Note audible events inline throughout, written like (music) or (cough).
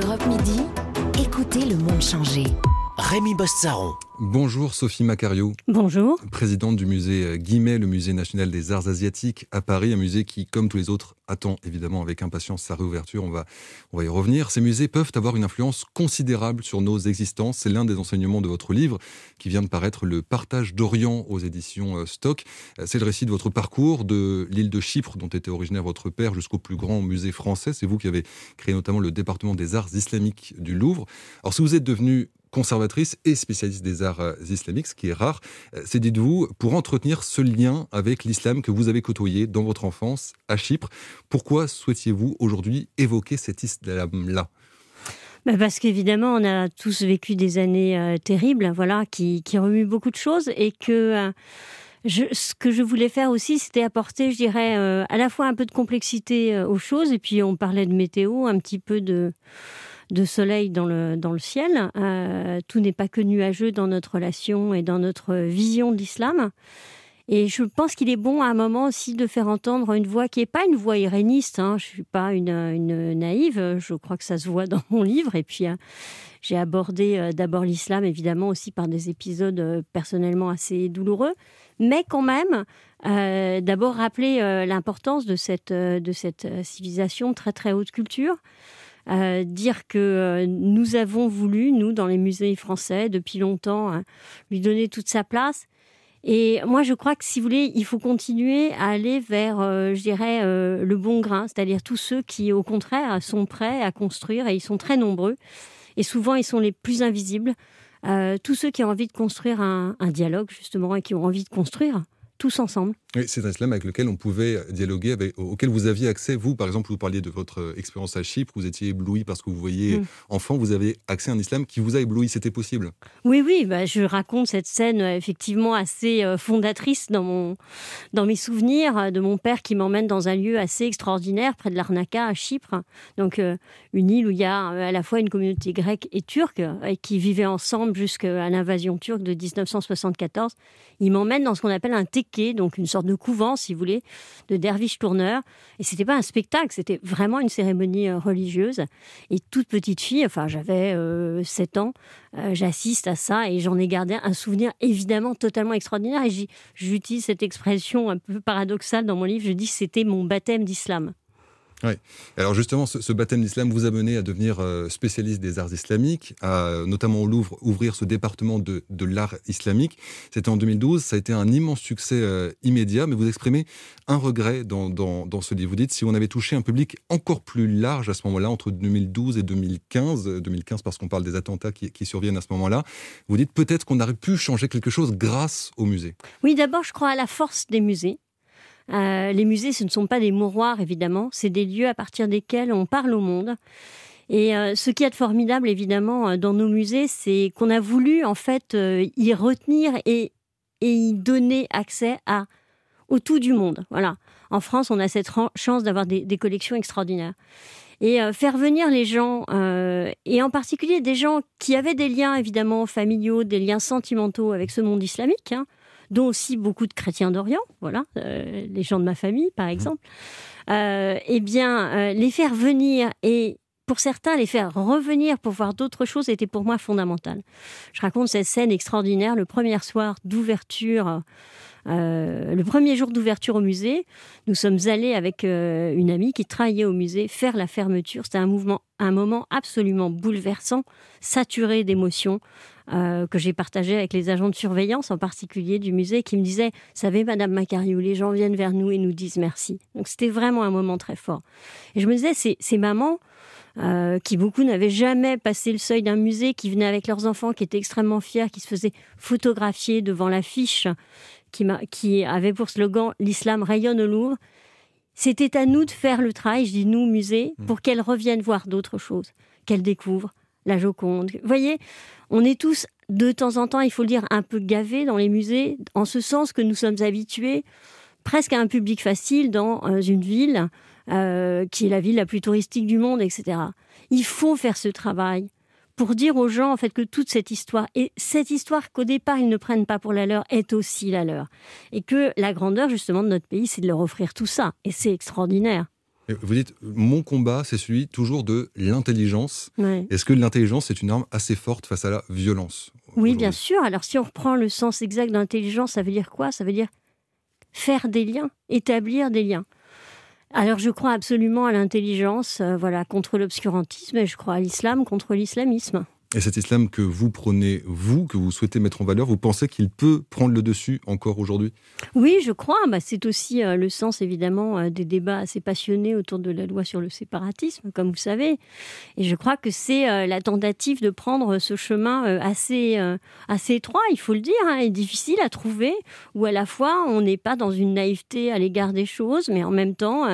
Europe Midi, écoutez le monde changer. Rémi Bossaron. Bonjour Sophie Macario. Bonjour. Présidente du musée euh, Guimet, le musée national des arts asiatiques à Paris, un musée qui, comme tous les autres, attend évidemment avec impatience sa réouverture. On va, on va y revenir. Ces musées peuvent avoir une influence considérable sur nos existences. C'est l'un des enseignements de votre livre qui vient de paraître, Le partage d'Orient aux éditions euh, Stock. Euh, c'est le récit de votre parcours de l'île de Chypre, dont était originaire votre père, jusqu'au plus grand musée français. C'est vous qui avez créé notamment le département des arts islamiques du Louvre. Alors, si vous êtes devenu conservatrice et spécialiste des arts euh, islamiques, ce qui est rare. Euh, c'est, dites-vous, pour entretenir ce lien avec l'islam que vous avez côtoyé dans votre enfance à Chypre. Pourquoi souhaitiez-vous aujourd'hui évoquer cet islam-là? Bah, parce qu'évidemment, on a tous vécu des années euh, terribles, voilà, qui, remuent beaucoup de choses, et que ce que je voulais faire aussi, c'était apporter, je dirais, à la fois un peu de complexité aux choses, et puis on parlait de météo, un petit peu de de soleil dans le, dans le ciel. Euh, tout n'est pas que nuageux dans notre relation et dans notre vision de l'islam. Et je pense qu'il est bon à un moment aussi de faire entendre une voix qui n'est pas une voix iréniste. Hein. Je ne suis pas une, une, naïve, je crois que ça se voit dans mon livre. Et puis, euh, j'ai abordé euh, d'abord l'islam, évidemment, aussi par des épisodes personnellement assez douloureux. Mais quand même, d'abord rappeler l'importance de cette, de cette civilisation très très haute culture. Euh, dire que euh, nous avons voulu, nous, dans les musées français, depuis longtemps, hein, lui donner toute sa place. Et moi, je crois que si vous voulez, il faut continuer à aller vers, euh, je dirais, le bon grain, c'est-à-dire tous ceux qui, au contraire, sont prêts à construire, et ils sont très nombreux. Et souvent, ils sont les plus invisibles. tous ceux qui ont envie de construire un dialogue, justement, et qui ont envie de construire tous ensemble. Oui, c'est un islam avec lequel on pouvait dialoguer, avec, auquel vous aviez accès. Vous, par exemple, vous parliez de votre euh, expérience à Chypre, vous étiez ébloui parce que vous voyez mm. enfant, vous avez accès à un islam qui vous a ébloui, c'était possible? Oui, oui, bah, je raconte cette scène euh, effectivement assez euh, fondatrice dans, mon, dans mes souvenirs de mon père qui m'emmène dans un lieu assez extraordinaire près de Larnaca à Chypre, donc une île où il y a à la fois une communauté grecque et turque et qui vivaient ensemble jusqu'à l'invasion turque de 1974. Il m'emmène dans ce qu'on appelle un donc une sorte de couvent, si vous voulez, de derviches tourneurs. Et c'était pas un spectacle, c'était vraiment une cérémonie euh, religieuse. Et toute petite fille, enfin j'avais 7 euh, ans, euh, j'assiste à ça et j'en ai gardé un souvenir évidemment totalement extraordinaire. Et j'utilise cette expression un peu paradoxale dans mon livre, je dis c'était mon baptême d'islam. Oui. Alors justement, ce, baptême d'islam vous a mené à devenir euh, spécialiste des arts islamiques, à notamment au Louvre ouvrir ce département de, l'art islamique. C'était en 2012, ça a été un immense succès euh, immédiat, mais vous exprimez un regret dans, ce livre. Vous dites, si on avait touché un public encore plus large à ce moment-là, entre 2012 et 2015, 2015 euh, parce qu'on parle des attentats qui, qui surviennent à ce moment-là, vous dites peut-être qu'on aurait pu changer quelque chose grâce au musée. Oui, d'abord, je crois à la force des musées. Euh, les musées, ce ne sont pas des mouroirs, évidemment, c'est des lieux à partir desquels on parle au monde. Et euh, ce qui est formidable, évidemment, euh, dans nos musées, c'est qu'on a voulu, en fait, y retenir et, y donner accès à, au tout du monde. Voilà. En France, on a cette chance d'avoir des, collections extraordinaires. Et faire venir les gens, et en particulier des gens qui avaient des liens, évidemment, familiaux, des liens sentimentaux avec ce monde islamique, hein, dont aussi beaucoup de chrétiens d'Orient, voilà, euh, les gens de ma famille par exemple, euh, eh bien, euh, les faire venir et pour certains, les faire revenir pour voir d'autres choses était pour moi fondamental. Je raconte cette scène extraordinaire, le premier soir d'ouverture euh, le premier jour d'ouverture au musée, nous sommes allés avec euh, une amie qui travaillait au musée faire la fermeture. C'était un mouvement, un moment absolument bouleversant, saturé d'émotions. Euh, que j'ai partagé avec les agents de surveillance, en particulier du musée, qui me disaient Savez, Madame Macariou, les gens viennent vers nous et nous disent merci. Donc c'était vraiment un moment très fort. Et je me disais ces mamans, qui beaucoup n'avaient jamais passé le seuil d'un musée, qui venaient avec leurs enfants, qui étaient extrêmement fiers, qui se faisaient photographier devant l'affiche qui, avait pour slogan L'islam rayonne au Louvre. C'était à nous de faire le travail, je dis nous, musée, hmm. pour qu'elles reviennent voir d'autres choses, qu'elles découvrent la Joconde. Vous voyez, on est tous, de temps en temps, il faut le dire, un peu gavés dans les musées, en ce sens que nous sommes habitués presque à un public facile dans euh, une ville euh, qui est la ville la plus touristique du monde, etc. Il faut faire ce travail pour dire aux gens en fait que toute cette histoire et cette histoire qu'au départ ils ne prennent pas pour la leur est aussi la leur et que la grandeur justement de notre pays c'est de leur offrir tout ça et c'est extraordinaire. Vous dites, mon combat, c'est celui toujours de l'intelligence. Est-ce que l'intelligence est une arme assez forte face à la violence Oui, bien sûr. Alors si on reprend le sens exact de l'intelligence, ça veut dire quoi? Ça veut dire faire des liens, établir des liens. Alors je crois absolument à l'intelligence, euh, voilà, contre l'obscurantisme, et je crois à l'islam contre l'islamisme. Et cet islam que vous prenez, vous, que vous souhaitez mettre en valeur, vous pensez qu'il peut prendre le dessus encore aujourd'hui? Oui, je crois. Bah, c'est aussi euh, le sens, évidemment, euh, des débats assez passionnés autour de la loi sur le séparatisme, comme vous savez. Et je crois que c'est euh, la tentative de prendre ce chemin assez, assez étroit, il faut le dire, hein, et difficile à trouver, où à la fois on n'est pas dans une naïveté à l'égard des choses, mais en même temps,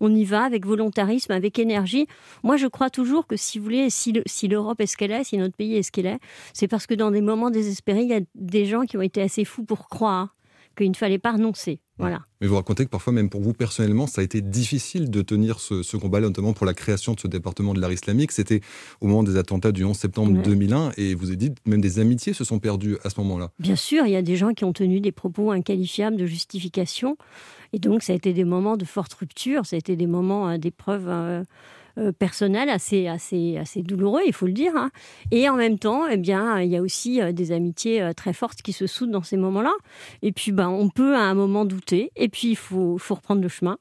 on y va avec volontarisme, avec énergie. Moi, je crois toujours que, si vous voulez, si l'Europe est ce qu'elle est, si notre pays est ce qu'il est, c'est parce que dans des moments désespérés, il y a des gens qui ont été assez fous pour croire qu'il ne fallait pas renoncer. Voilà. Mais vous racontez que parfois, même pour vous personnellement, ça a été difficile de tenir ce, combat, notamment pour la création de ce département de l'art islamique. C'était au moment des attentats du 11 septembre 2001, et vous avez dit même des amitiés se sont perdues à ce moment-là. Bien sûr, il y a des gens qui ont tenu des propos inqualifiables de justification, et donc ça a été des moments de forte rupture, ça a été des moments euh, d'épreuve. Euh, euh, personnel assez, assez, assez douloureux, il faut le dire. Hein. Et en même temps, eh bien, il y a aussi euh, des amitiés euh, très fortes qui se soudent dans ces moments-là. Et puis, ben, on peut à un moment douter, et puis il faut, faut reprendre le chemin.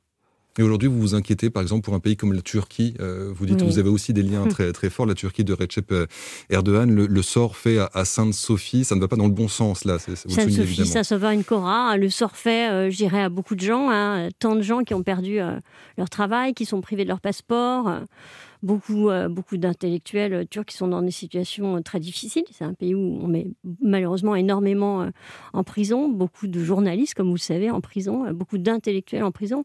Et aujourd'hui, vous vous inquiétez, par exemple, pour un pays comme la Turquie. Euh, vous dites que vous avez aussi des liens (laughs) très, très forts. La Turquie de Recep euh, Erdogan, le, sort fait à, Sainte-Sophie, ça ne va pas dans le bon sens, là. Sainte-Sophie, ça, ça va une Cora. Le sort fait, euh, je dirais, à beaucoup de gens. Hein. tant de gens qui ont perdu leur travail, qui sont privés de leur passeport. beaucoup, beaucoup d'intellectuels turcs qui sont dans des situations très difficiles. C'est un pays où on met malheureusement énormément en prison. Beaucoup de journalistes, comme vous le savez, en prison. beaucoup d'intellectuels en prison.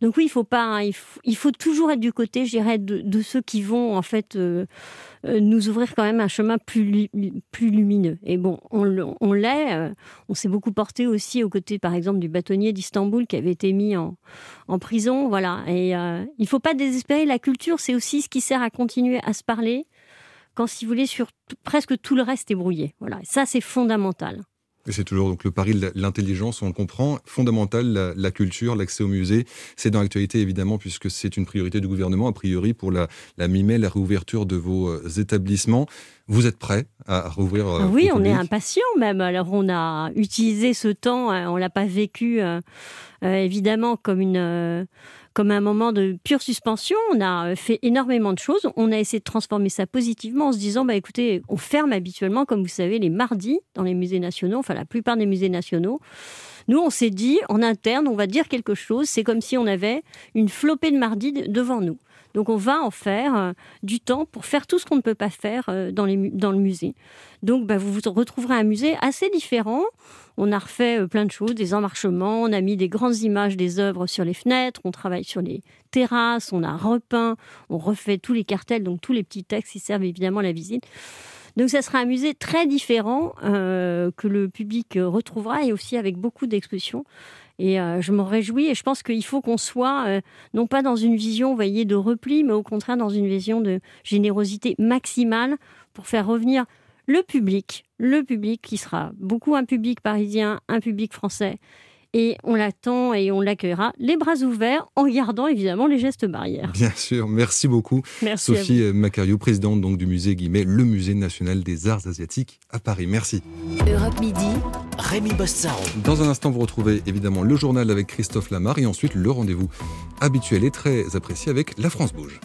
Donc oui, il faut pas, hein, il, faut, toujours être du côté, je dirais, de, ceux qui vont en fait euh, euh, nous ouvrir quand même un chemin plus, plus lumineux. Et bon, on, l'est. Euh, on s'est beaucoup porté aussi aux côtés, par exemple, du bâtonnier d'Istanbul qui avait été mis en, prison. Voilà. Et il faut pas désespérer. La culture, c'est aussi ce qui sert à continuer à se parler quand, si vous voulez, sur presque tout le reste est brouillé. Voilà. ça, c'est fondamental. Et c'est toujours donc le pari de l'intelligence, on le comprend, fondamental, la, culture, l'accès au musée. C'est dans l'actualité évidemment, puisque c'est une priorité du gouvernement, a priori, pour la, la mi-mai, la réouverture de vos euh, établissements. Vous êtes prêt à rouvrir euh, Oui, on est impatient même. Alors on a utilisé ce temps, hein, on l'a pas vécu euh, évidemment comme une comme un moment de pure suspension. On a fait énormément de choses. On a essayé de transformer ça positivement en se disant, bah écoutez, on ferme habituellement, comme vous savez, les mardis dans les musées nationaux, enfin la plupart des musées nationaux. Nous, on s'est dit, en interne, on va dire quelque chose. C'est comme si on avait une flopée de mardis devant nous. Donc on va en faire euh, du temps pour faire tout ce qu'on ne peut pas faire euh, dans, le musée. Donc bah, vous vous retrouverez un musée assez différent. On a refait euh, plein de choses, des emmarchements, on a mis des grandes images des œuvres sur les fenêtres, on travaille sur les terrasses, on a repeint, on refait tous les cartels, donc tous les petits textes qui servent évidemment à la visite. Donc ça sera un musée très différent que le public retrouvera et aussi avec beaucoup d'expositions. Et euh, je m'en réjouis et je pense qu'il faut qu'on soit euh, non pas dans une vision, voyez, de repli, mais au contraire dans une vision de générosité maximale pour faire revenir le public, le public qui sera beaucoup un public parisien, un public français. Et on l'attend et on l'accueillera les bras ouverts en gardant évidemment les gestes barrières. Bien sûr, merci beaucoup. Merci Sophie Macariou, présidente donc du musée Guimet, le musée national des arts asiatiques à Paris. Merci. Europe Midi, Rémi Bossaro. Dans un instant, vous retrouvez évidemment le journal avec Christophe Lamar et ensuite le rendez-vous habituel et très apprécié avec La France Bouge.